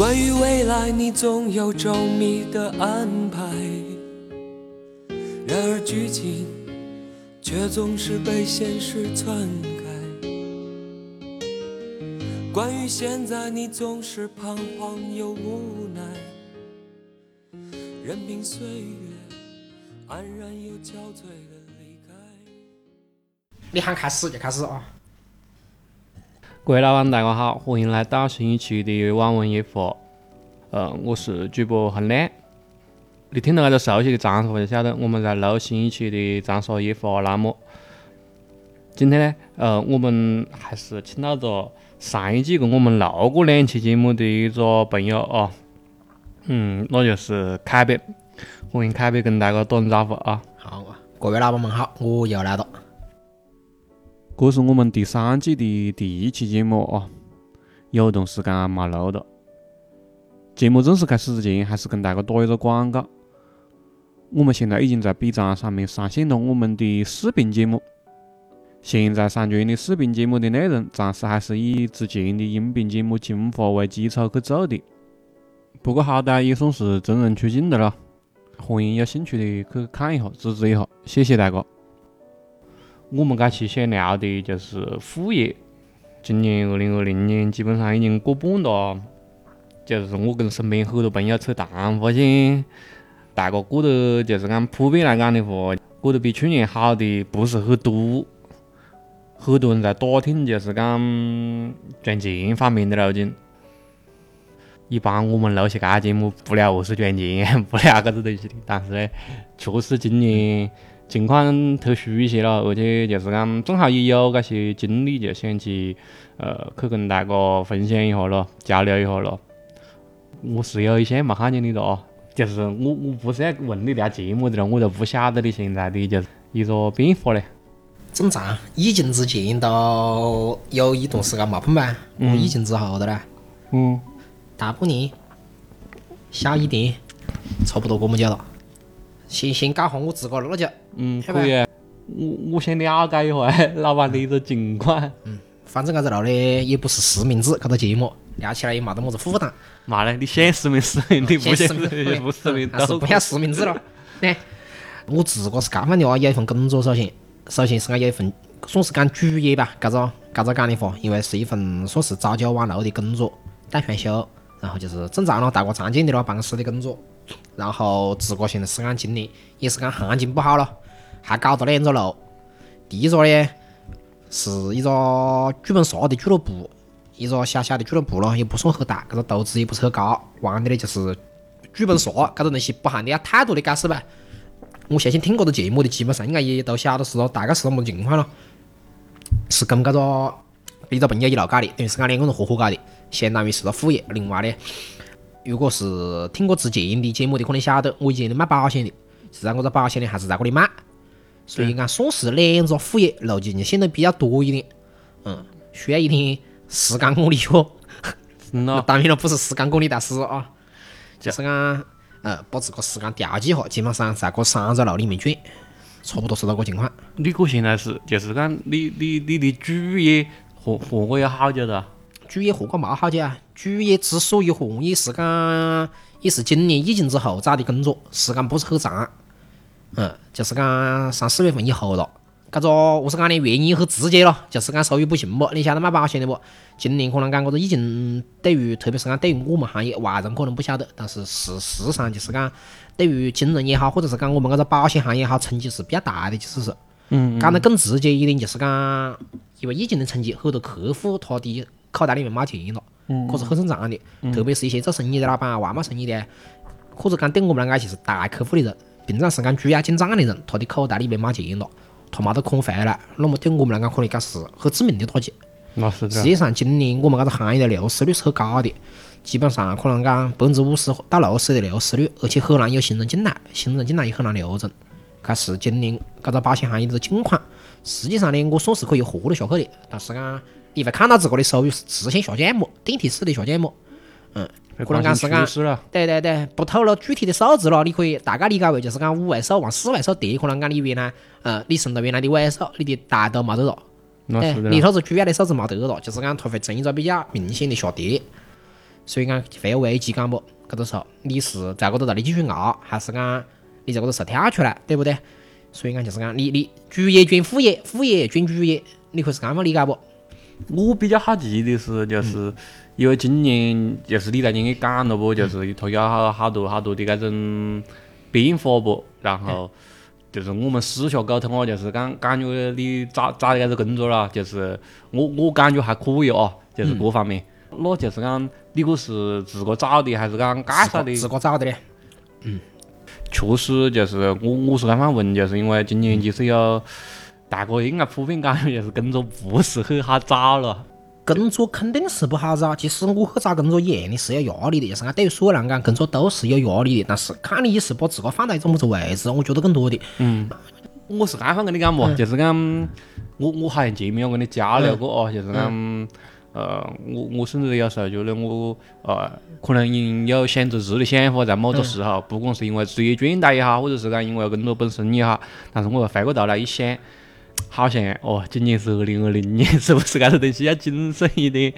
关于未来，你总有周密的安排，然而剧情却总是被现实篡改。关于现在，你总是彷徨又无奈，任凭岁月安然又憔悴的离开。你喊开始就开始啊！各位老板，大家好，欢迎来到新一期的网文夜话。呃，我是主播恒亮。你听到那个熟悉的长沙话，就晓得我们在录新一期的长沙夜话栏目。今天呢，呃，我们还是请到着上一季跟我们录过两期节目的一个朋友啊，嗯，那就是凯北。欢迎凯北跟大家打声招呼啊！好啊，各位老板们好，我又来了。这是我们第三季的第一期节目啊，有段时间没录了。节目正式开始之前，还是跟大家打一个广告。我们现在已经在 B 站上面上线了我们的视频节目。现在上传的视频节目的内容，暂时还是以之前的音频节目精华为基础去做的。不过好歹也算是真人出镜的了，欢迎有兴趣的去看一下，支持一下，谢谢大家。我们这期想聊的就是副业。今年二零二零年基本上已经过半了，就是我跟身边很多朋友扯淡，发现大家过得就是讲普遍来讲的话，过得比去年好的不是很多。很多人在打听就是讲赚钱方面的路径。一般我们录些搿节目不聊何是赚钱，不聊搿子东西的，但是呢，确实今年。情况特殊一些了，而且就是讲正好也有搿些经历，就想去呃去跟大家分享一下咯，交流一下咯。我是有一些没看见你的哦，就是我我不是要问你聊节目的了，我都不晓得你现在的就是一个变化嘞。正常，疫情之前都有一段时间没碰吧，嗯，疫情之后的啦，嗯，大半年，小一点，差不多这么久了。先先讲下我自个儿那就，嗯，可以。我我先了解一下 老板的一个情况。嗯，反正搿个路呢也不是实名制，搿个节目聊起来也没得么子负担。嘛嘞，你想实名实名，你不想实名不实名，还是不想实名制了。对，我自个是干饭的话，有一份工作，首先，首先是俺有一份算是讲主业吧，搿个搿个讲的话，因为是一份算是朝九晚六的工作，带选休，然后就是正常了，大家常见的咯，办公室的工作。然后自个现在是讲今年也是讲行情不好了，还搞了两个路。第一个呢是一个剧本杀的俱乐部，一个小小的俱乐部咯，也不算很大，搿个投资也不是很高。玩的呢就是剧本杀，搿个东西不含你要太多的解释吧。我相信听过的节目的基本上应该也都晓得是个大概是个么情况咯。是跟搿个一个朋友一路搞的，等于是讲两个人合伙搞的，相当于是个副业。另外呢。如果是听过之前的节目的，可能晓得我以前卖保险的，是在我这保险的还是在这里卖，所以讲算是两个副业路径就显得比较多一点，嗯，需要一点时间管理哦。那 当然了，不是时间管理大师啊，就是讲，呃，把自个时间调剂下，基本上在这三个路里面转，差不多是这个情况。你哥现在是，就是讲你你你的主业和和我有好久了？主业合过没好久啊？主业之所以换，也是讲，也是今年疫情之后找的工作，时间不是很长。嗯，就是讲三四月份以后了。搿个我是讲的原因很直接咯，就是讲收入不行不？你晓得卖保险的不？今年可能讲搿个疫情对于，特别是讲对于我们行业外人可能不晓得，但是事实上就是讲，对于金融也好，或者是讲我们搿个保险行业好，冲击是比较大的，就是是。嗯。讲得更直接一点，就是讲，因为疫情的冲击，很多客户他的口袋里面没钱了。可是很正常的，特别是一些做生意的老板啊，外贸生意的，或者讲对我们来讲就是大客户的人，平常是讲主要进账的人，他的口袋里面没钱了，他没得款回来，那么对我们来讲，可能讲是很致命的打击。那是实际上，今年我们这个行业的流失率是很高的，基本上可能讲百分之五十到六十的流失率，而且很难有新人进来，新人进来也很难留人。这是今年这个保险行业的境况。实际上呢，我算是可以活得下去的，但是讲。你会看到自个的收入是直线下降么？电梯式的下降么？嗯，可能讲是讲，对对对，不透露具体的数字了。你可以大概理解为就是讲五位数往四位数跌，可能讲你原来，呃，你剩到原来的位数，你的大都没得了。那是的。你说是主要的数字没得了，就是讲它会呈一个比较明显的下跌。所以讲会有危机感不？搿个时候你是在搿头道理继续熬，还是讲你在搿头是跳出来，对不对？所以讲就是讲你你主业转副业，副业转主业，你可以是啷么理解不？我比较好奇的是，就是因为今年就是李大姐给讲了不，就是推销好好多好多的这种变化不，然后就是我们私下沟通啊，就是讲感觉你找找的搿个工作啦，就是我我感觉还可以啊，就是各方面。那就是讲你个是自个找的，还是讲介绍的？自个找的嘞。确实就是我我是刚刚问，就是因为今年其实有大哥应该普遍感觉就是工作不是很好找了。工作肯定是不好找，其实我去找工作一样的是有压力的，就是讲对于所有人讲，工作都是有压力的。但是看你是把自个放在一种么子位置，我觉得更多的。嗯我是刚刚跟你讲嘛，就是讲我我好像前面有跟你交流过哦，就是讲呃，我我甚至有时候觉得我呃，可能有选择自的想法，在某个时候，不管是因为职业倦怠也好，或者是讲因为工作本身也好，但是我又回过头来一想，好像哦，今年是二零二零年，是不是搿个东西要谨慎一点？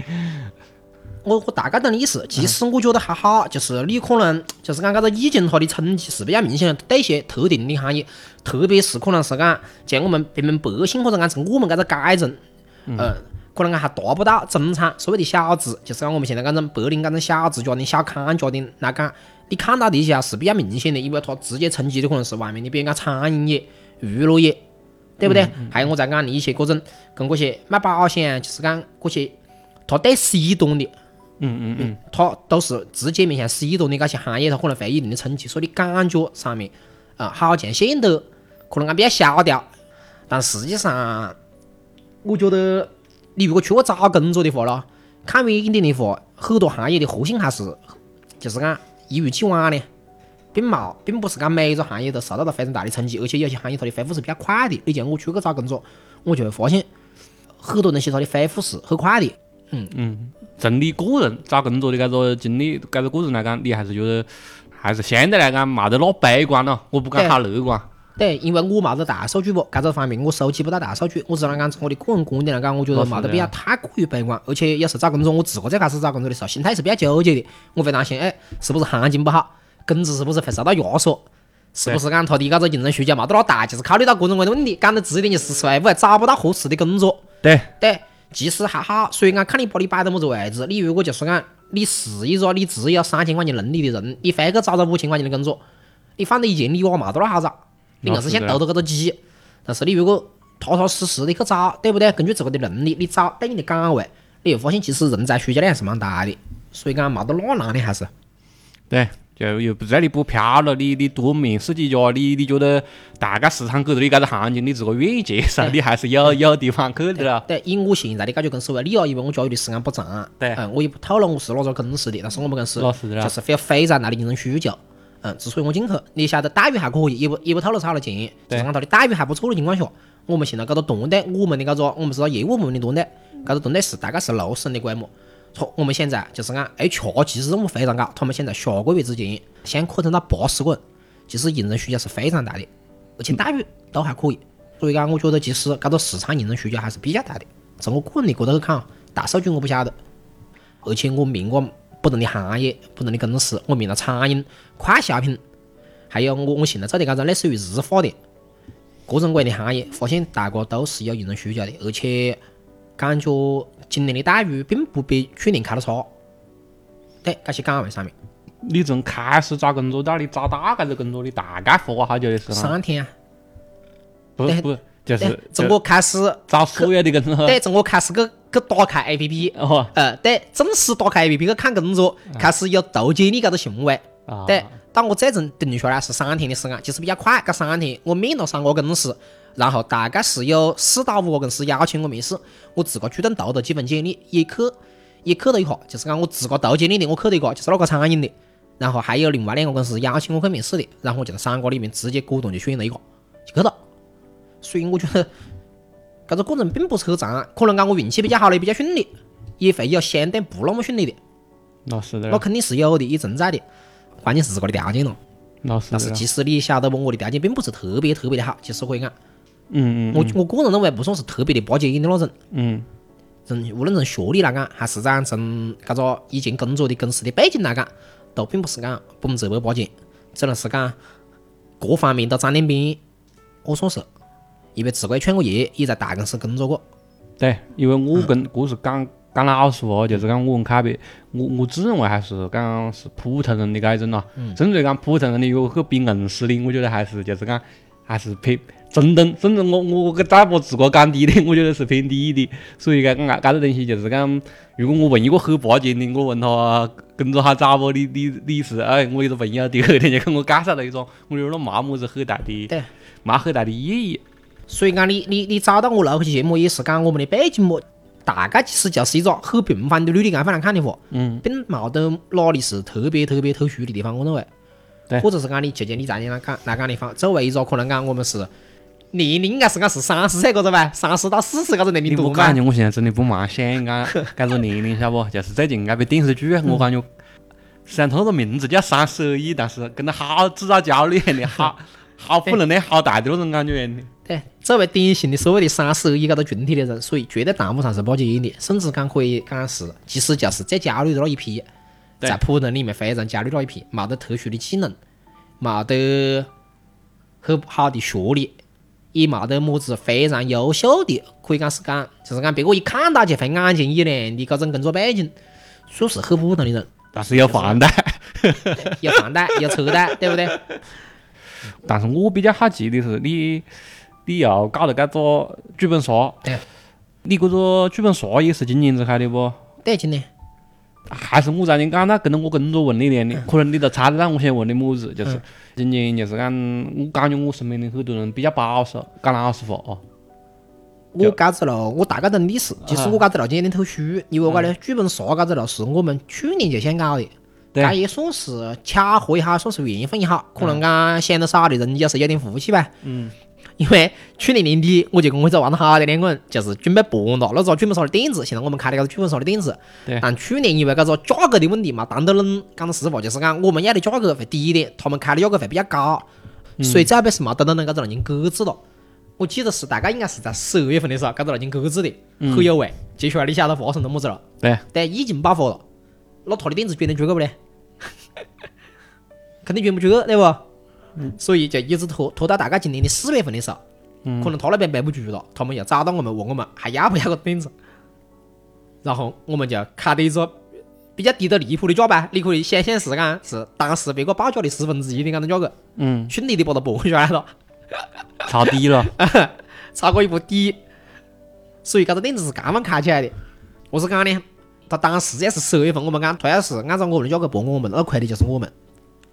我我大概懂你意思，其实我觉得还好，就是你可能就是讲搿个疫情它的冲击是比较明显的，对一些特定的行业，特别是可能是讲像我们平民百姓或者讲是我们搿个阶层，嗯，可能讲还达不到中产所谓的小资，就是讲我们现在搿种白领搿种小资家庭、小康家庭来讲，你看到的一些是比较明显的，因为它直接冲击的可能是外面的，比如讲餐饮业、娱乐业，对不对？还有我再讲你一些各种跟嗰些卖保险，就是讲嗰些他对 C 端的。嗯嗯嗯，他都是直接面向 C 端的搿些行业，他可能会有一定的冲击，所以你感觉上面啊，好像显得可能讲比较萧条，但实际上，我觉得你如果去过找工作的话咯，看远一点的话，很多行业的核心还是就是讲一如既往的，并冇，并不是讲每一个行业都受到了非常大的冲击，而且有些行业它的恢复是比较快的。你像我出去找工作，我就会发现很多东西它的恢复是很快的。嗯嗯从你个人找工作的搿个经历，搿个个人来讲，你还是觉得还是相对来讲冇得那悲观咯，我不敢好乐观。对，因为我冇得大数据不，搿个方面我收集不到大数据，我只能讲从我的个人观点来讲，我觉得冇得必要太过于悲观。而且有时候找工作，我自个最开始找工作的时候，心态是比较纠结的，我会担心，哎，是不是行情不好，工资是不是会受到压缩，是不是讲他的搿个竞争需求冇得那大，就是考虑到各种各样的问题，讲得直一点就是会不会找不到合适的工作。对，对，其实还好，所以讲看你把你摆到么子位置。你如果就是讲你是一个你只有三千块钱能力的人，你非去找个五千块钱的工作，你放到一千里哇，冇得那好找，你硬是想投到搿个鸡。但是你如果踏踏实实的去找，对不对？根据自个的能力，你找对应的岗位，你会发现其实人才需求量还是蛮大的。所以讲冇得那难的还是。对，就又不在你不飘了，你你多面试几家，你你觉得大概市场给的搿个行情，你自个愿意接受，你还是有有地方去的了。对，以我现在的感觉公司为例哦，因为我加入的时间不长，对嗯，我也不透露我是哪个公司的，但是我们公司就是非有非常大的竞争需求，嗯，之所以我进去，你晓得待遇还可以，也不也不透露多少钱，就是讲它的待遇还不错的情况下，我们现在搿个团队，我们的搿个我们是个业务部门的团队，搿个团队是大概是六十人的规模。从我们现在就是讲 HR 其实任务非常高，他们现在下个月之前想扩增到八十个人，其实竞争需求是非常大的，而且待遇都还可以。所以讲，我觉得其实搿个市场竞争需求还是比较大的。从我个人的角度去看，大数据我不晓得，而且我面过不同的行业、不同的公司，我面了餐饮、快消品，还有我我现在做的搿种类似于日化的各种各样的行业，发现大家都是有竞争需求的，而且感觉今年的待遇并不比去年开的差。对，搿些岗位上面，你从开始找工作到你找到搿个工作，你大概花好久的时间？三天啊，不不，就是，从我开始找所有的工作。对，从我开始去去打开 A P P，哦呃，对，正式打开 A P P 去看工作，开始有投简历搿个行为，啊，对，当我最终定下来是三天的时间，其实比较快，搿三天我面了三个公司，然后大概是有四到五个公司邀请我面试，我自个主动投了几份简历，也去也去了一下，就是讲我自个投简历的，我去了一个，就是那个餐饮的，然后还有另外两个公司邀请我去面试的，然后我就在三个里面直接果断就选了一个，就去了。所以我觉得搿个过程并不是很长，可能讲我运气比较好的比较顺利，也会有相对不那么顺利的，那是的那，肯定是有的，也存在的。关键是自个的条件咯。那是。但是其实你晓得不，我的条件并不是特别特别的好，其实可以讲，嗯嗯我我个人认为不算是特别的拔尖的那种。嗯，从无论从学历来讲，还是讲从搿个以前工作的公司的背景来讲，都并不是讲百分之百八减，只能是讲各方面都沾点边。我算是，因为自个也创过业，也在大公司工作过。对，因为我跟故是讲讲老实话，就是讲我跟凯别，我我自认为还是讲是普通人的种咯。甚至讲普通人的有去比硬实力，我觉得还是就是讲还是偏中等，甚至我我给打把自个讲低的，我觉得是偏低的。所以讲搿搿个东西就是讲，如果我问一个很巴结的，我问他工作好找不？你你你是哎，我有个朋友第二天就跟我介绍了一种，我觉得那没么子很大的，对，没很大的意义。所以讲你你你找到我录期节目，也是讲我们的背景么？大概其实就是一个很平凡的履历，这样来看的话，嗯，并冇得哪里是特别特别特殊的地方，我认为。对或者是讲你借鉴你在你那讲那讲的方，作为一个可能讲我们是年龄应该是讲是三十岁个子吧，三十到四十个子年龄段。我感觉我现在真的不蛮想讲搿个年龄，晓得不？就是最近搿部电视剧，我感觉虽然它那个名字叫《三十而已》，但是跟他好制造焦虑一样的，好好负能量好大的那种感觉一样的。对，作为典型的所谓的三十而已搿个群体的人，所以绝对谈不上是巴结的，甚至讲可以讲是，其实就是最焦虑的那一批，在普通里面非常焦虑那一批，冇得特殊的技能，冇得很好的学历，也冇得么子非常优秀的，可以讲是讲，就是讲别个一看到就会眼前一亮的搿种工作背景，属实很普通的人，但是有房贷，有房贷，有车贷，对不对？但是我比较好奇的是，你你要搞了搿个剧本杀，对，你搿个剧本杀也是今年子开的不？对，今年还是我在你讲那跟着我工作问你的，你可能你都猜得到我想问的么子，就是今年就是讲，我感觉我身边的很多人比较保守，讲老实话哦。我搿子路我大概懂历史，其实我搿子路就有点特殊，因为我的剧本杀搿子路是我们去年就想搞的，对搿也算是巧合也好，算是缘分也好，可能讲想得少的人也是有点福气吧。嗯。因为去年年底我就跟我这玩得好的两个人，就是准备办了那个剧本杀的点子，现在我们开了个剧本杀的点子。对但去年因为搿个价格的问题嘛，谈得拢，讲个实话就是讲我们要的价格会低一点，他们开的价格会比较高，所以最后边是没得到恁搿个已经搁置了。我记得是大概应该是在十二月份的时候，搿个已经搁置的，很有味。接下来你晓得发生了么子了？对，对，疫情爆发了，那他的点子转得出去不嘞？肯定转不出去，对不？所以就一直拖拖到大概今年的四月份的时候，可能他那边背不住了，他们又找到我们问我们还要不要个凳子，然后我们就开的一个比较低的离谱的价吧，你可以想象是讲是当时别个报价的十分之一的搿种价格，嗯，顺利的把它拨下来了。超低了，超过一步底，所以搿个凳子是刚刚开起来的。我是讲呢，他当时也是十二月份，我们讲他要是按照我们的价格拨我们，那亏的就是我们。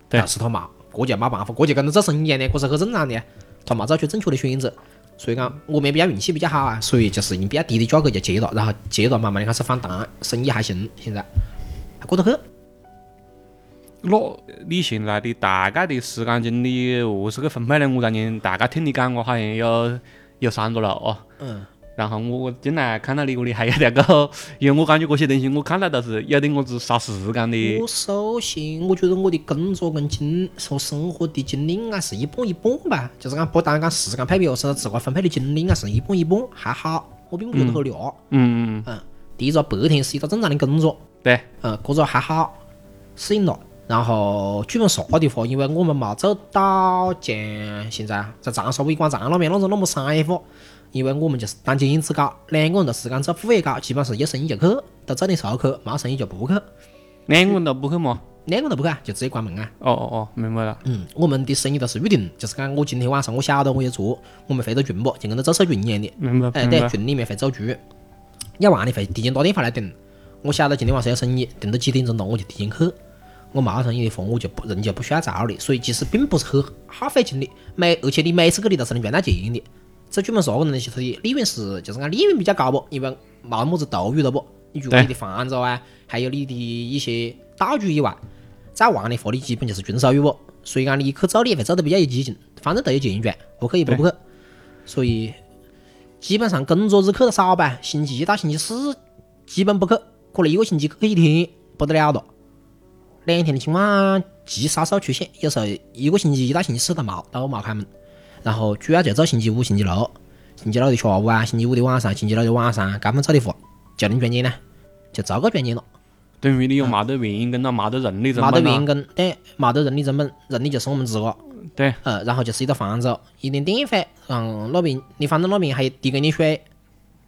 对。但是他嘛，这就没办法，这就跟着做生意一样的，这是很正常的。他没做出正确的选择，所以讲我们也比较运气比较好啊，所以就是用比较低的价格就接了，然后接了慢慢的开始反弹，生意还行，现在还过得去。那你现在的大概的时间精力何是个分配呢？我当年大概听你讲我，好像有有三个了哦。嗯。然后我进来看到你屋里还有那个，因为我感觉这些东西我看到都是有点我子杀时间的。我首先，我觉得我的工作跟经和生活的精力应该是一半一半吧，就是讲不单讲时间配比，而是自个分配的精力应该是一半一半，还好，我并不觉得很累。嗯嗯，嗯，第一个白天是一个正常的工作，对，嗯，这个还好，适应了。然后剧本杀的话，因为我们没做到像现在在长沙伟广场那边那种那么商业化，因为我们就是单间制搞，两个人都时间做副业搞，基本上是有生意就去，都做点收去，没生意就不去。两个人都不去嘛？两个人都不去啊，就直接关门啊。哦哦哦，明白了。嗯，我们的生意都是预定，就是讲我今天晚上我晓得我要做，我们会走群不，就跟那做社群一样的。明白哎，对，群里面会做局，要玩的会提前打电话来订。我晓得今天晚上有生意，订到几点钟了，我就提前去。我没生意的话，我就不人就不需要找你，所以其实并不是很耗费精力。每而且你每次去你都是能赚到钱的。这剧本杀个东西，它的利润是就是讲利润比较高不，因为没么子投入了不。你除了你的房子啊，还有你的一些道具以外，再玩的话，你基本就是纯收入不。所以讲你去做，你也会做得比较有激情，反正都有钱赚，不去也不不去。所以基本上工作日去的少吧，星期一到星期四基本不去，可能一个星期去一天不得了了。两天的情况极少数出现，有时候一个星期一到星期四都冇都冇开门，然后主要就做星期五、星期六，星期六的下午啊，星期五的晚上，星期六的晚上，这么做的话，就能赚钱呢？就这个赚钱了。等于你又冇得员工跟了，没得人力成没本了。得运营根，对，冇得人力成本，人力就是我们自个。对，呃，然后就是一个房子，一点电费，嗯，那边，你反正那边还递给你水，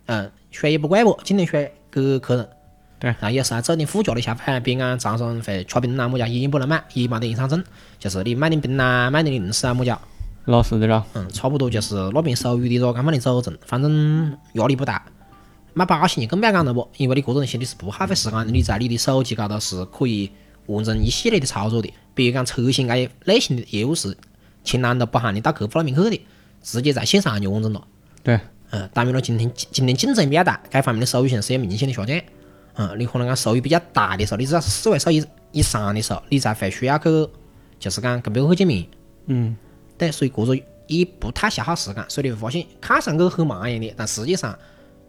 嗯，水也不贵不，今天水给客人。对然后也是啊，做点附加的下盘，别个账上会吃冰啊，么家烟不能卖，也冇得印象证，就是你卖点冰啊，卖点零食啊，么家，老实的了。嗯，差不多就是那边属于的咯干方的走正，反正压力不大。买保险就更不要讲了不，因为你个人性你是不耗费时间的，你在你的手机高头是可以完成一系列的操作的。比如讲车险这一类型的业务是情难都不喊你到客户那边去的，直接在线上就完成了。对，嗯，当然了今天今天竞争比较大，该方面的收益性是有明显的下降。嗯，你可能讲收益比较大的时候，你只要是四位数以以上的时候，你才会需要去，就是讲跟别个去见面。嗯，对，所以过着也不太消耗时间，所以你会发现看上去很忙一样的，但实际上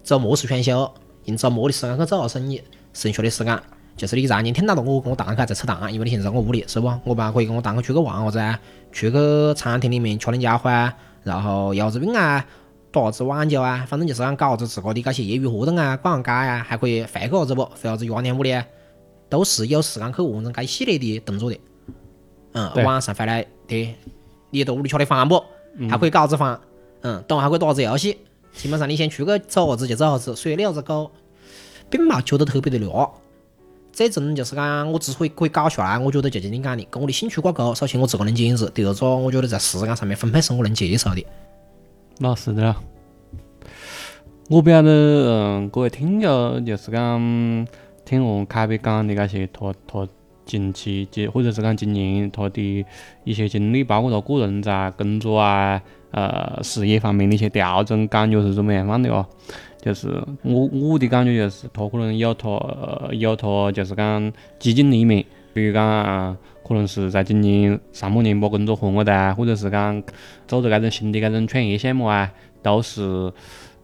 周末是选修，用周末的时间去做下生意，剩下的时间就是你常年听到了我跟我堂客在吃蛋，因为你现在在我屋里，是不？我爸可以跟我堂客出去玩下子啊，去去餐厅里面吃点家伙啊，然后游下子泳啊，打下子网球啊，反正就是讲搞下子自个的这些业余活动啊，逛下街啊，还可以回去下子不？回下子爷娘屋里啊，都是有时间去完成这一系列的动作的。嗯，晚上回来，对，你在屋里吃的饭不？还可以搞下子饭，嗯，等会还可以打下子游戏。基本上你先出去走下子就走下子，所以你下子狗并没觉得特别的累。最终就是讲，我之所以可以搞下来，我觉得就像你讲的，跟我的兴趣挂钩。首先我自个能坚持，第二个我觉得在时间上面分配是我能接受的。那是的了。我不晓得，嗯，各位听友就是讲听我凯比讲的那些他他近期即或者是讲今年他的一些经历，包括他个人在工作啊、呃事业方面的一些调整，感觉是怎么样样的哦？就是我我的感觉就是，他可能有他有他就是讲激进的一面，比如讲、呃可能是在今年上半年把工作换了的，或者是讲走着搿种新的搿种创业项目啊，都是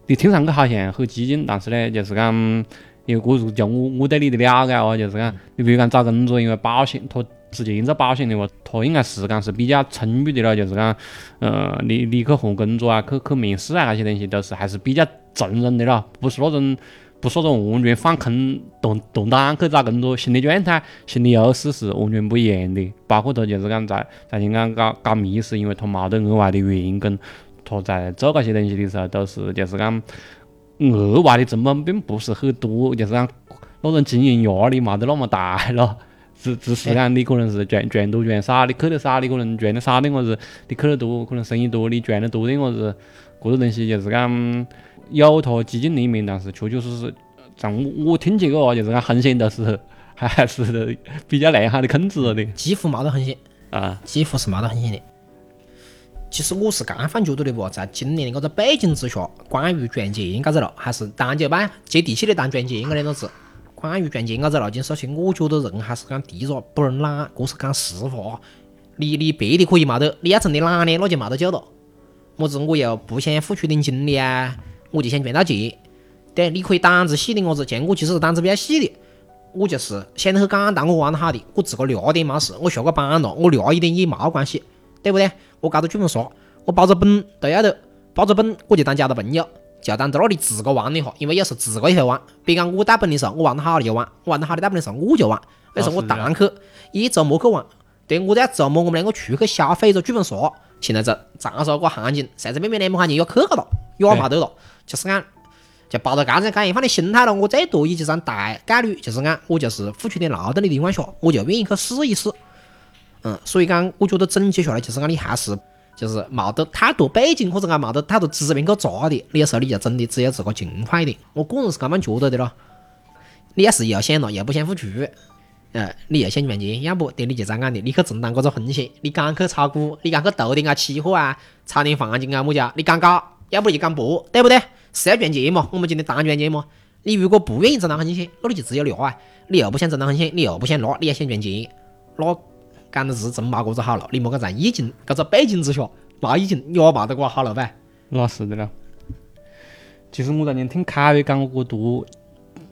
你听上去好像很激进，但是呢，就是讲，因为我如就我我对你的了解哦，就是讲，你比如讲找工作，因为保险，他直接做保险的话，他应该时间是比较充裕的了，就是讲，呃，你你去换工作啊，去去面试啊那些东西都是还是比较正人的了，不是那种。不是那种完全放空动动荡去找工作，心理状态、心理优势是完全不一样的。包括他就是讲在在香港搞搞密室，因为他没得额外的员工他在做搿些东西的时候，都是就是讲额外的成本并不是很多，就是讲那种经营压力没得那么大了。只 只是讲你可能是赚赚多赚少，你去的少，你可能赚的少点，或者你去的多，可能生意多，你赚的多点，或者搿种东西就是讲有它激进的一面，但是确确实实，像我我听起个哦，就是讲风险都是还 还是比较良好的控制了的几乎没得风险，啊。几乎是没得风险的。其实我是这样反觉得的不，在今年的搿个背景之下，关于赚钱搿只路，还是单就版接地气的谈赚钱搿两个字。关于赚钱搿只路径，首先我觉得人还是讲第一个不能懒，这是讲实话。你你别的可以没得，你要真的懒的，那就没得救了。么子我又不想付出点精力啊，我就想赚到钱。对，你可以胆子细点，我子，像我其实是胆子比较细的。我就是想得很简单，我玩得好的，我自个俩点没事，我下个班了，我俩一点也没关系，对不对？我高头专门说，我包着本都要得，包着本我就当交到朋友，就当在那里自个玩一下，因为有时自个也会玩。比如讲我带本的时候，我玩得好了就玩，我玩得好的带本的时候我就玩，有时候我堂去，一周末去玩，对我在周末我们两个出去消费着剧本杀，现在这长沙个行情，随随便便两百块钱要去个了，也没得了，就是讲。就抱着刚才讲一番的心态了，我最多也就是讲大概率就是讲我就是付出点劳动的情况下，我就愿意去试一试。嗯，所以讲我觉得总结下来就是讲你还是就是冇得太多背景或者讲冇得太多资源去抓的，你有时候你就真的只有自个勤快一点。我个人是咁样觉得的咯。你要是又想了又不想付出，呃，你又想赚钱，要不对你就这样的，你去承担搿个风险，你敢去炒股，你敢去投点啊期货啊，炒点黄金啊么家，你敢搞，要不你就敢搏，对不对？是要赚钱嘛？我们今天谈赚钱嘛？你如果不愿意承担风险，那你就只有拿啊！你又不想承担风险，你又不想拿，你也想赚钱，那讲的是真没个子好路。你莫讲在疫情搿个背景之下，没疫情也没得个好路噻。那是的了。其实我当年听凯威讲过多，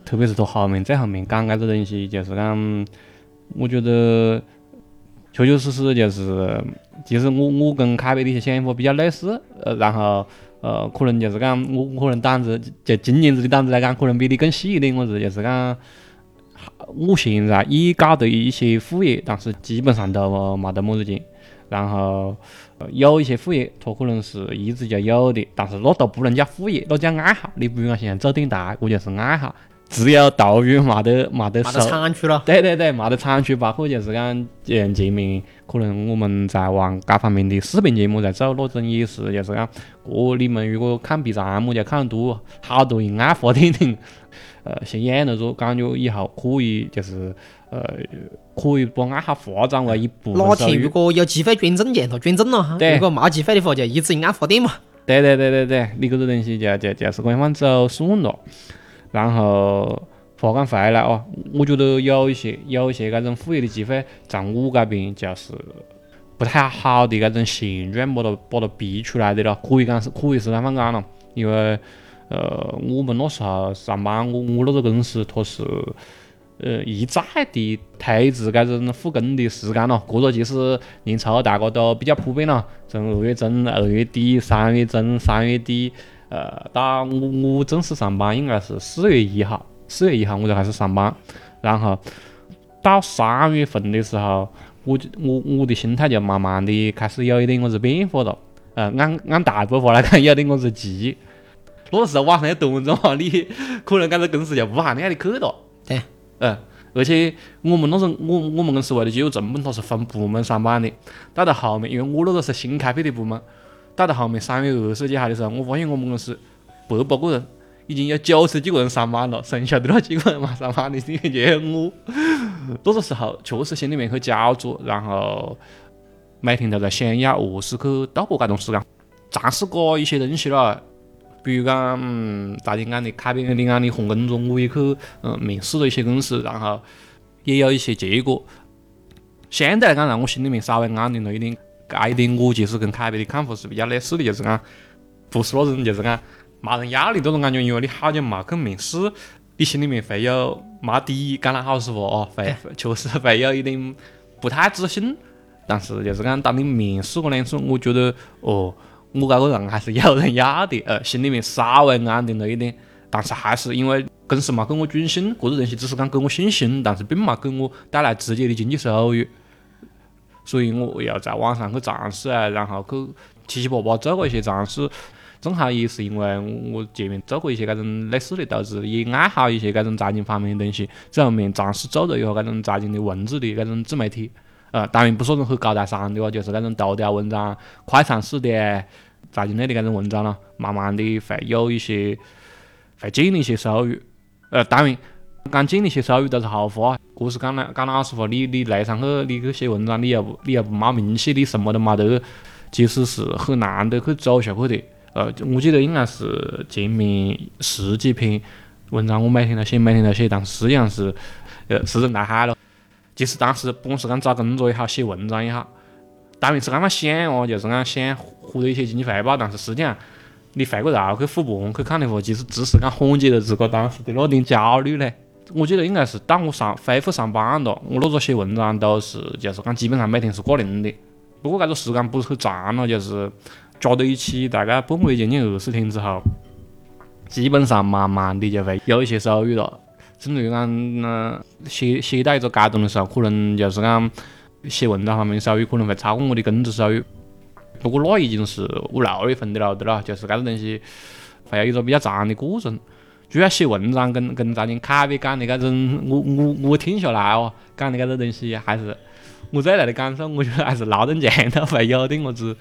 特别是他后面最后面讲搿个东西，就是讲，我觉得确确实实就是，其实我我跟凯威的一些想法比较类似，呃，然后。呃，可能就是讲我我可能胆子就今年子的胆子来讲，可能比你更细一点。我是就是讲，我现在也搞的一些副业，但是基本上都没得么子钱。然后有一些副业，它可能是一直就有的，但是那都不能叫副业，那叫爱好。你比如讲现在做电台，我就是爱好。只有投入没得 没得收，产出了。对对对，没得产出，包括就是讲，嗯，前面可能我们在往各方面的视频节目在做，那种也是，就是讲，哦，你们如果看 B 站么就看得多，好多人爱发点点，呃，先演了着，感觉以后可以就是，呃，可以把爱好发展为一部分哪天如果有机会捐赠钱，就捐赠了哈。对。如果没机会的话，就一直按发电嘛。对对对对对，你搿个东西就就就是这样走算了。然后话讲回来哦，我觉得有一些有一些搿种副业的机会，在我搿边就是不太好的搿种现状，把它把它逼出来的了。可以讲是可以是啷方讲了，因为呃，我们那时候上班，我我那个公司它是呃一再的推迟搿种复工的时间咯。过了其实年初大家都比较普遍了，从二月中、二月底、三月中、三月底。呃，到我我正式上班应该是四月一号，四月一号我就开始上班，然后到三月份的时候，我就我我的心态就慢慢的开始有一点我子变化了，呃，按按大部话来讲，有点我子急。那时候晚上要蹲着嘛，你可能搿个公司就不喊你让你去了。对，嗯，而且我们那时候我我们公司为了节约成本，它是分部门上班的，到到后面，因为我那个是新开辟的部门。到到后面三月二十几号的时候，我发现我们公司百把个人已经有九十几个人上班了，剩下的那几个人嘛上班的里面就有我。那个时候确实心里面很焦灼，然后每天都在想要何时去度过这段时间，尝试过一些东西了，比如讲，嗯，大家讲的开遍的安的换工作，我也去嗯面试了一些公司，然后也有一些结果，相对来讲让我心里面稍微安定了一点。这一点我其实跟凯别的看法是比较类似的，就是讲不是那种就是讲没人要你这种感觉，因为你好久没去面试，你心里面会有没底，讲得好实话哦，会确实会有一点不太自信。但是就是讲当你面试过两次，我觉得哦，我这个人还是有人要的，呃，心里面稍微安定了一点。但是还是因为公司没给我军薪，这个东西只是讲给我信心，但是并没给我带来直接的经济收入。所以我要在网上去尝试啊，然后去七七八八做过一些尝试，正好也是因为我前面做过一些搿种类似的投资，也爱好一些搿种财经方面的东西，在后面尝试做了一下搿种财经的文字的搿种自媒体，呃，当然不是那种很高大上的哦，就是那种头条文章、快餐式的财经类的搿种文章咯，慢慢的会有一些会建立一些收入，呃，当然。讲建立些收入都是后话，这是讲了讲老实话，你你来上去你去写文章，你又你又不冒名气，你什么都没得，其实是很难的去走下去的。呃，我记得应该是前面十几篇文章，我每天都写，每天都写，但实际上是呃是人太海了。其实当时不管是讲找工作也好，写文章也好，当然是刚刚想哦，就是讲想获得一些经济回报，但是实际上你回过头去复盘去看的话，其实只是讲缓解了自个当时的那点焦虑嘞。我记得应该是当我上恢复上班了，我那个写文章都是就是讲基本上每天是挂零的。不过这个时间不是很长了，就是加到一起大概半个月将近二十天之后，基本上慢慢的就会有一些收入了。甚至于讲，嗯，写写到一个阶段的时候，可能就是讲写文章方面收入可能会超过我的工资收入。不过那已经是五六月份的了的了，就是这个东西会有一个比较长的过程。主要写文章跟跟咱经卡比讲的搿种，我我我听下来哦，讲的搿种东西还是我最大的感受，我觉得还是劳动强度会有点么子，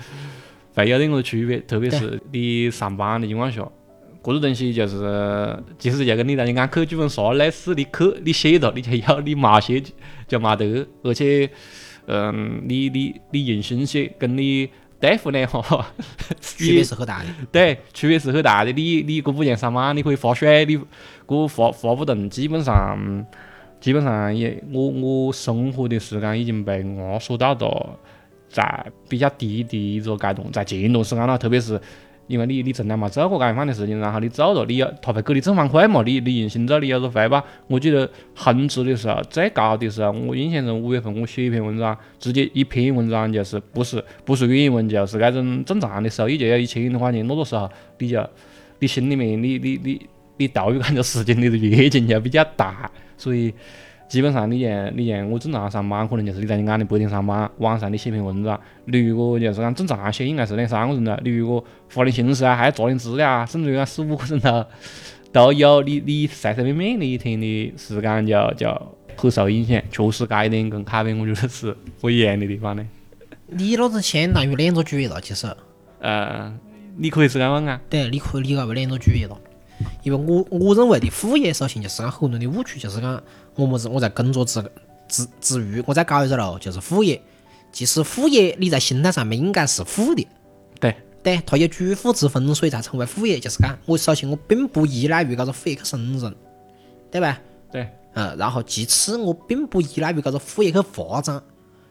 会有点么子区别。特别是你上班的情况下，搿个东西就是其实就跟你咱经讲考剧本杀类似，你去你写了你就有，你没写就没得。而且，嗯，你你你用心写，跟你。对付的哈，区别是很大的。对，区别是很大的。你你过五年上班，你可以发水，你过发发不动，基本上基本上也我我生活的时间已经被压缩到了在比较低的一个阶段，在前段时间了，特别是因为你你从来没做过搿一方的事情，然后你做了，你要他会给你正反馈嘛，你你用心做，你有时候会吧？我记得恒指的时候最高的时候，我印象中五月份我写一篇文章，直接一篇文章就是不是不是原文，就是搿种正常的收益就要一千多块钱，那个时候你就你心里面你你你你对于搿个事情你的热情就比较大，所以。基本上，你像你像我正常上班，可能就是你在你眼里白天上班，晚上你写篇文章。你如果就是讲正常写，应该是两三个钟头。你如果发点信息啊，还要查点资料啊，甚至于讲四五个钟头都有。你你随随便便的一天的时间就就很受影响。确实，这一点跟咖啡我觉得是不一样的地方的。你老子相当于两个主业了，其实。呃，你可以是这样问啊。对，你可以理解为两个主业了。因为我我认为的副业首先就是讲很多的误区，就是讲我么子我在工作之之之余，我再搞一个喽，就是副业。其实副业，你在心态上面应该是副的。对对，它有主副之分，所以才称为副业。就是讲我首先我并不依赖于搿个副业去生存，对吧？对。嗯，然后其次我并不依赖于搿个副业去发展，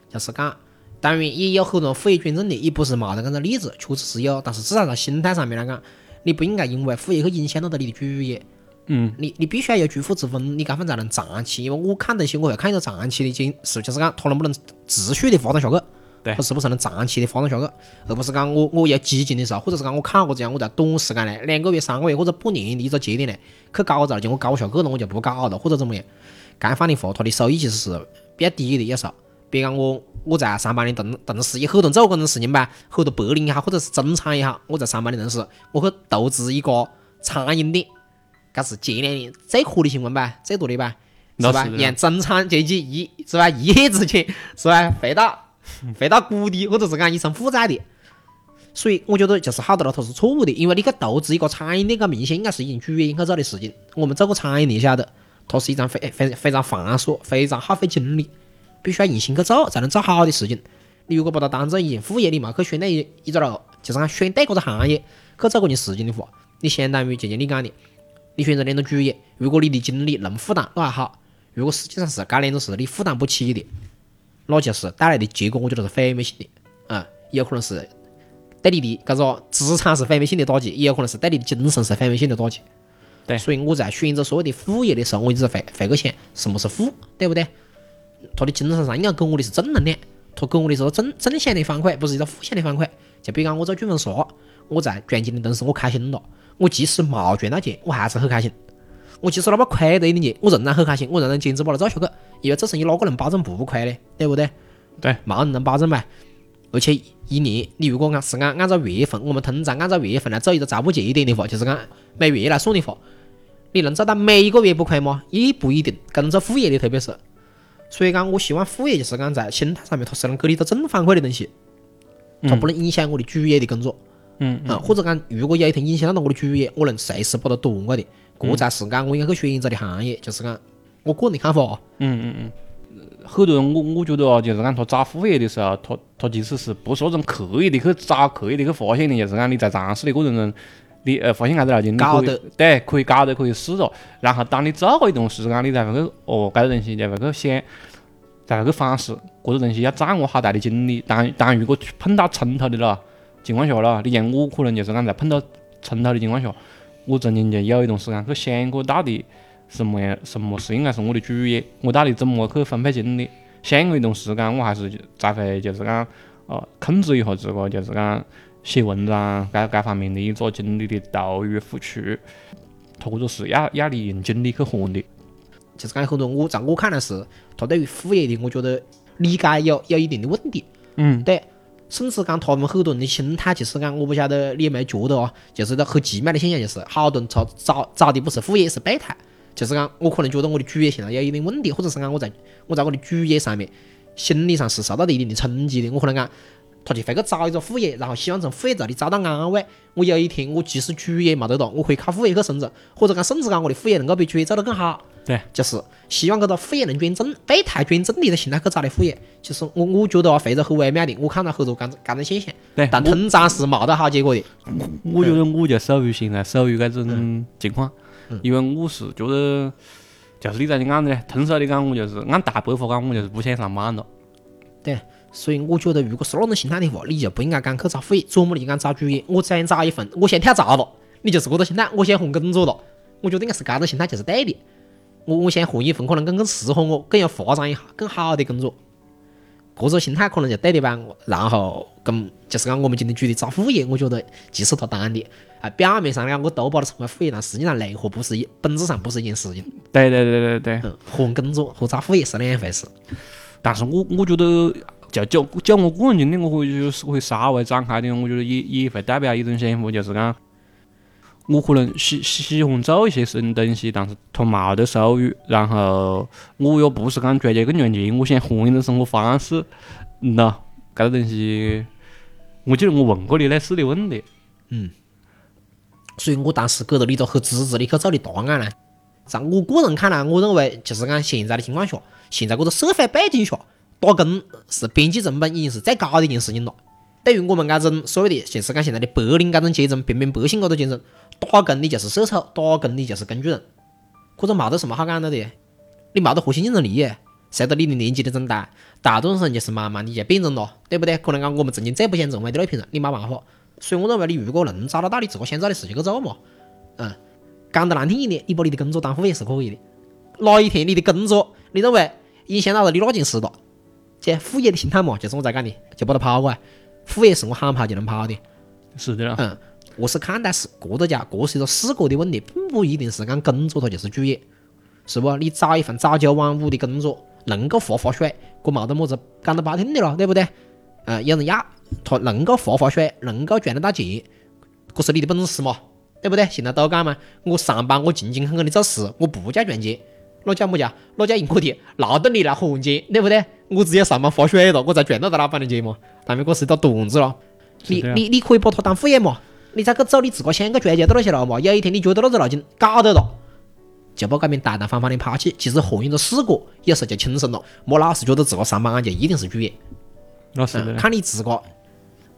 就是讲，当然也有很多副业转正的，也不是冇得搿个例子，确实是有，但是至少在心态上面来讲。你不应该因为副业去影响到了你的主业，嗯，你你必须要有主副之分，你搿份才能长期。因为我看东西，我会看一个长期的经，是就是讲它能不能持续的发展下去，对，它是不是能长期的发展下去，而不是讲我我要激进的时候，或者是讲我看过这样，我在短时间内两个月、三个月或者半年的一个节点内去搞着了，结果搞下去了，我就不搞了，或者怎么样，干放的话，它的收益其实是比较低的，有时候。比如讲我我在上班的同同事也很多做搿种事情吧，很多白领也好，或者是中产也好，我在上班的同时，我去投资一个餐饮店，搿是前两年最火的新闻吧，最多的吧，是吧？让中产阶级一是吧一夜之间是吧回到 回到谷底，或者是讲一生负债的。所以我觉得就是好多了，它是错误的，因为你去投资一个餐饮店，搿明显应该是一件主业应该做的事情。我们做过餐饮你晓得，它是一张非非非常繁琐、非常耗费精力。必须要用心去做，才能做好的事情。你如果把它当做一件副业，你嘛去选那一一个路，就是讲选对搿个行业去做搿件事情的话，你相当于就像你讲的，你选择两个主业，如果你的精力能负担，那还好；如果实际上是搿两种事你负担不起的，那就是带来的结果，我觉得是毁灭性的。啊，有可能是对你的搿个资产是毁灭性的打击，也有可能是对你的精神是毁灭性的打击。对，所以我在选择所谓的副业的时候，我一直会会去想什么是副，对不对？他的精神上应该给我的是正能量，他给我的是个正正向的反馈，不是一个负向的反馈。就比如讲我做剧本杀，我在赚钱的同时我开心了，我即使冇赚到钱，我还是很开心。我即使哪怕亏了一点钱，我仍然很开心，我仍然坚持把它做下去。因为这生意哪个能保证不亏呢？对不对？对，冇人能保证呗。而且一年，你如果按是按按照月份，我们通常按照月份来做一个财务节点的话，就是讲每月来算的话，你能做到每一个月不亏吗？也不一定。跟做副业的，特别是。所以讲，我希望副业就是讲在心态上面，它是能给你一个正反馈的东西，它不能影响我的主业的工作。嗯啊，或者讲，如果有一天影响到我的主业，我能随时把它断过的，这才是讲我应该去选择的行业。就是讲我个人的看法啊。嗯嗯嗯。很多人，我我觉得啊，就是讲他找副业的时候，他他其实是不是那种刻意的去找、刻意的去发现的，就是讲你在尝试的过程中，你呃发现啥子了就你可以对，可以搞的可以试着，然后当你做过一段时间，你才会去哦，搿个东西才会去想，才会去反思，搿个东西要占我好大的精力。当当如果碰到冲突的了情况下了，你像我可能就是讲在碰到冲突的情况下，我曾经就有一段时间去想过到底什么样什么是应该是我的主业，我到底怎么去分配精力？想过一段时间，我还是才会就是讲哦控制一下自个，就是讲。写文章，各各方面的一个精力的投入付出，他或者是要要你用精力去换的。就是讲很多，我在我看来是，他对于副业的，我觉得理解有有一定的问题。嗯，对，甚至讲他们很多人的心态，其实讲我不晓得你有没有觉得哦，就是一个很奇妙的现象，就是好多人找找找的不是副业，是备胎。就是讲我可能觉得我的主业现在有一点问题，或者是讲我在我在我的主业上面心理上是受到了一定的冲击的，我可能讲。他就会去找一个副业，然后希望从副业这里找到安慰。我有一天，我即使主业没得到，我可以靠副业去生存，或者讲甚至讲我的副业能够比主业做得更好。对，就是希望搿个副业能转正，备胎转正的一个心态去找的副业。其实我我觉得啊，非常很微妙的，我看到很多搿种搿种现象。对，但通常是没得好结果的。我觉得我就属于现在属于搿种情况，因为我是觉得，就是你在你眼里，通俗的讲，我就是按大白话讲，我就是不想上班了。对。所以我觉得，如果是那种心态的话，你就不应该讲去找副业，琢磨你讲找主业。我想找一份，我先跳槽了，你就是这个心态。我先换工作了，我觉得应该是这种心态就是对的。我我先换一份可能更更适合我、更有发展一下、更好的工作，这种心态可能就对的吧。然后跟就是讲我们今天举的找副业，我觉得其实他当的，啊，表面上讲我都把它称为副业，但实际上内核不是一，本质上不是一件事情。对对对对对。嗯，换工作和找副业是两回事。但是我我觉得。就就就我个人经历，我会就是会稍微展开点，我觉得也也会代表一种想法，就是讲，我可能喜喜欢做一些什东西，但是他冇得收入，然后我又不是讲追求更赚钱，我想换一种生活方式，喏，搿个东西，我记得我问过你类似的问题，嗯，所以我当时给了你个很支持你去做的答案呢，在我个人看来，我认为就是讲现在的情况下，现在搿个社会背景下。打工是边际成本已经是最高的一件事情了。对于我们这种所谓的，就是讲现在的白领这种阶层，平民百姓这种阶层，打工的就是社畜，打工的就是工具人，或者冇得什么好讲的的。你冇得核心竞争力，随着你的年纪的增大，大多数人就是慢慢的就变成了，对不对？可能讲我们曾经最不想成为的那批人，你冇办法。所以我认为你如果能找得到你自个想做的事情去做嘛，嗯，讲得难听一点，你把你的工作当副业是可以的。哪一天你的工作你认为影响到了你那件事了？这副业的心态嘛，就是我在讲的，就把它跑过来。副业是我喊跑就能跑的。是的。嗯，我是看待是各个家，这是一个视角的问题，并不一定是讲工作它就是主业，是不？你找一份朝九晚五的工作，能够划划水，这冇得么子讲得不好听的了，对不对？嗯，有人要，他能够划划水，能够赚得到钱，这是你的本事嘛，对不对？现在都讲嘛，我上班我勤勤恳恳的做事，我不叫赚钱。那叫么家？那叫用我的劳动力来还钱，对不对？我直接上班发水了，我才赚到他老板的钱嘛。但是这是一个段子了。你你你可以把它当副业嘛？你再去走你自个想去赚钱的那些了嘛？有一天你觉得那个路径搞得了，就把这边大大方方的抛弃。其实换一个视角，有时候就轻松了。莫老是觉得自个上班就一定是主业。那是看你自个。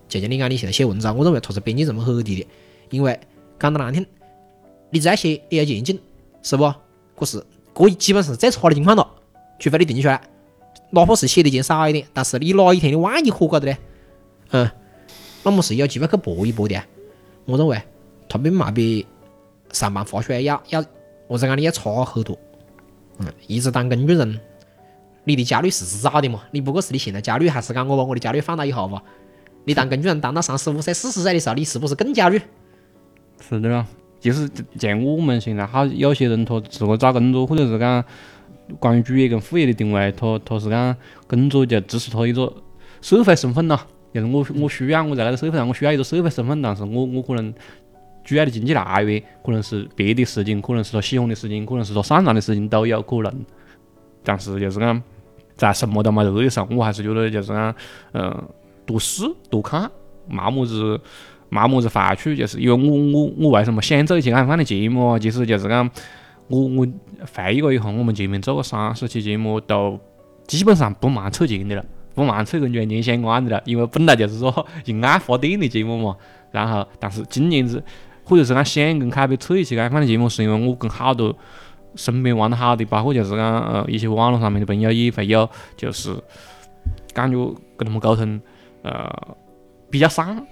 就像你讲，你现在写文章，我认为它是边际成本很低的，因为讲得难听，你再写也要前进，是不？可是。这基本上是最差的情况了，除非你定下来，哪怕是写的钱少一点，但是你哪一天你万一火搞的呢？嗯，那么是有机会去搏一搏的。我认为它并冇比上班发水要要，我在讲你要差很多。嗯，一直当工具人，你的焦虑是迟早的嘛？你不过是你现在焦虑，还是讲我把我的焦虑放到以后嘛？你当工具人当到三十五岁、四十岁的时候，你是不是更焦虑？是的。就是像我们现在好有些人，他自个找工作，或者是讲关于主业跟副业的定位，他他是讲工作就只是他一个社会身份咯。就是我我需要我在那个社会上，我需要一个社会身份，但是我我可能主要的经济来源可能是别的事情，可能是他喜欢的事情，可能是他擅长的事情都有可能。但是就是讲在什么都没得的时候，我还是觉得就是讲，嗯，多试多看，冇么子。冇么子坏处，就是因为我我我为什么想做一期安放的节目啊？其实就是讲，我我回忆过一下，我们前面做过三十期节目，都基本上不蛮凑钱的了，不蛮凑跟赚钱相关的了。因为本来就是说就爱发电的节目嘛。然后，但是今年子或者是讲想跟凯贝凑一期安放的节目，是因为我跟好多身边玩得好的，包括就是讲呃一些网络上面的朋友也会有，就是感觉跟他们沟通呃比较爽。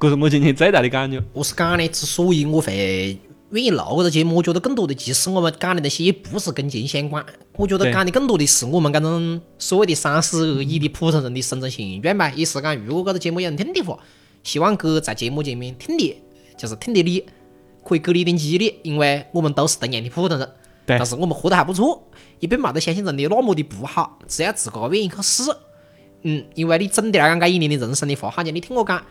这是我今天最大的感觉。我是讲的，之所以我会愿意录这个节目，我觉得更多的，其实我们讲的那些也不是跟钱相关。我觉得讲的更多的是我们这种所谓的三十而已的普通人的生存现状吧。也是讲，如果这个节目有人听的话，希望给在节目前面听的，就是听的你，可以给你一点激励，因为我们都是同样的普通人。但是我们活得还不错，也并没得相信人的那么的不好，只要自个愿意去试。嗯，因为你总的来讲，这一年的人生的话，好像你听我讲。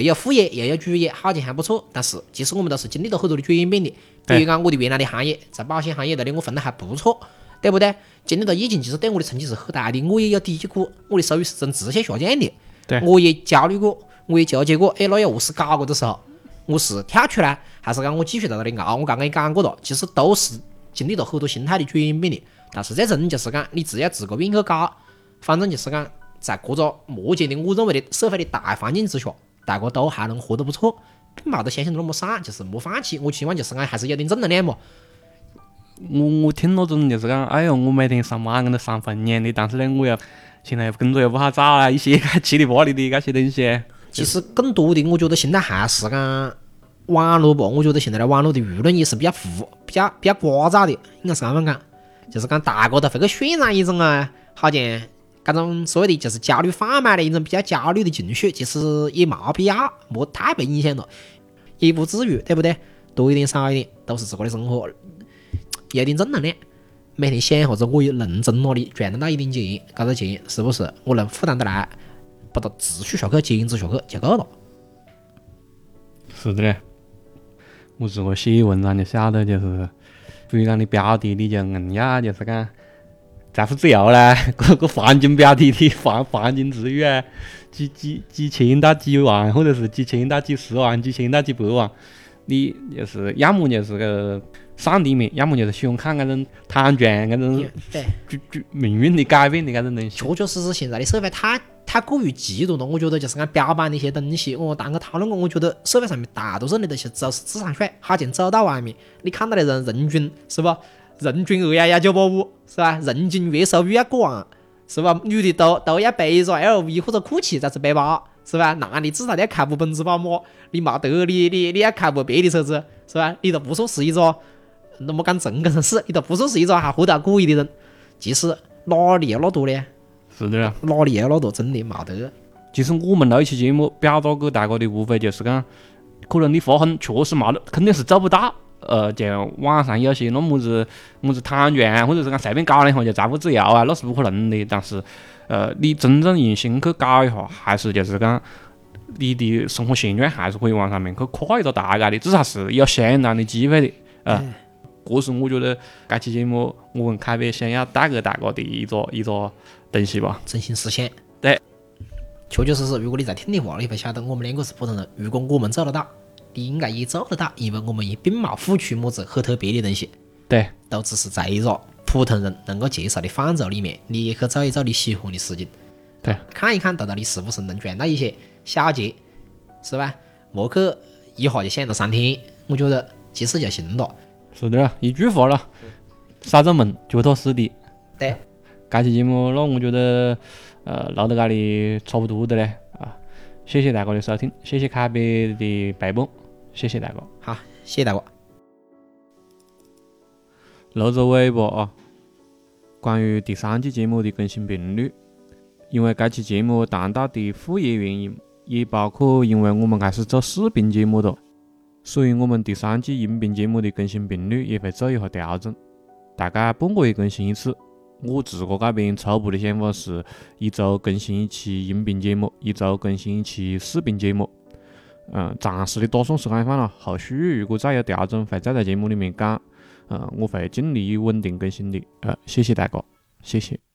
又有副业，又有主业，好像还不错。但是，其实我们都是经历了很多的转变的。比如讲，我的原来的行业在保险行业这里，我混得还不错，对不对？经历了疫情，其实对我的冲击是很大的。我也有低谷过，我的收入是呈直线下降的。对，我也焦虑过，我也纠结过。哎，那要何是搞过的时候，我是跳出来，还是讲我继续在那里熬？我刚刚也讲过了，其实都是经历了很多心态的转变的。但是最终就是讲，你只要自个愿意去搞，反正就是讲，在这个目前的我认为的社会的大环境之下。大家都还能活得不错，并冇得想象中那么散，就是没放弃。我希望就是讲还是有点正能量嘛。我我听那种就是讲，哎哟，我每天上班跟那上坟一样的，但是呢，我又现在工作又不好找啊，一些七里八里的那些东西。其实更多的，我觉得现在还是讲网络不？我觉得现在的网络的舆论也是比较浮、比较比较聒噪的，应该是这么讲。就是讲大家都会去渲染一种啊，好像搿种所谓的就是焦虑贩卖的一种比较焦虑的情绪，其实也冇必要，莫太被影响了，也不至于，对不对？多一点少一点都是自个的生活，有点正能量。每天想下子，我也能挣哪里赚得到一点钱，搿个钱是不是我能负担得来？把它持续下去，坚持下去就够了。是的嘞，我如果写文章就晓得，就是比如讲你标题你就硬要就是讲财富自由啦，各 个黄金标题的黄黄金词语啊，几几几千到几万，或者是几千到几十万，几千到几百万，你就是要么就是个上帝面，要么就是喜欢看那种贪权那种对，就就命运的改变的那种东西。确确实实现在的社会太太过于极端了。我觉得就是按标榜的一些东西，我当个讨论过，我觉得社会上面大多数人的东西都是智商税，好像走到外面，你看到的人人均是吧？人均二幺幺九八五是吧？人均月收入要过万是吧？女的都都要背一个 LV 或者酷奇才是背包是吧？男的至少你要开部奔驰宝马，你没得你你你要开部别的车子是吧？你都不说是一个，那么讲正个人士，你都不说是一个还活得过瘾的人，其实哪里有那多呢？是的啦。哪里有那多真的没得？其实我们那一期节目表达给大家的无非就是讲，可能你发狠确实没得，肯定是做不到。呃，就网上有些那么子么子坦拳啊，或者是讲随便搞两下就财富自由啊，那是不可能的。但是，呃，你真正用心去搞一下，还是就是讲你的生活现状还是可以往上面去跨一个大概的，至少是有相当的机会的。呃，这是我觉得这期节目我跟凯贝想要带给大家的一个一个东西吧。真心实想。对，确确实实，如果你在听的话，你会晓得我们两个是普通人。如果我们做得到，应该也做得到，因为我们也并冇付出么子很特别的东西，对，都只是在一个普通人能够接受的范畴里面，你也去做一做你喜欢的事情，对，看一看到底你是不是能赚到一些小钱，是吧？莫去一下就想到三天，我觉得其实就行了。是的啦，一句话了，少做梦，脚踏实地。对，这期节目那我觉得呃唠到这里差不多的嘞啊，谢谢大家的收听，谢谢凯贝的陪伴，谢谢大哥。好，谢谢大哥。露着尾巴啊，关于第三季节目的更新频率，因为这期节目谈到的副业原因，也包括因为我们开始做视频节目了，所以我们第三季音频节目的更新频率也会做一下调整，大概半个月更新一次。我自个这边初步的想法是一周更新一期音频节目，一周更新一期视频节目。嗯，暂时的打算是这样了，后续如果再有调整，会再在节目里面讲。嗯，我会尽力稳定更新的。呃，谢谢大家，谢谢。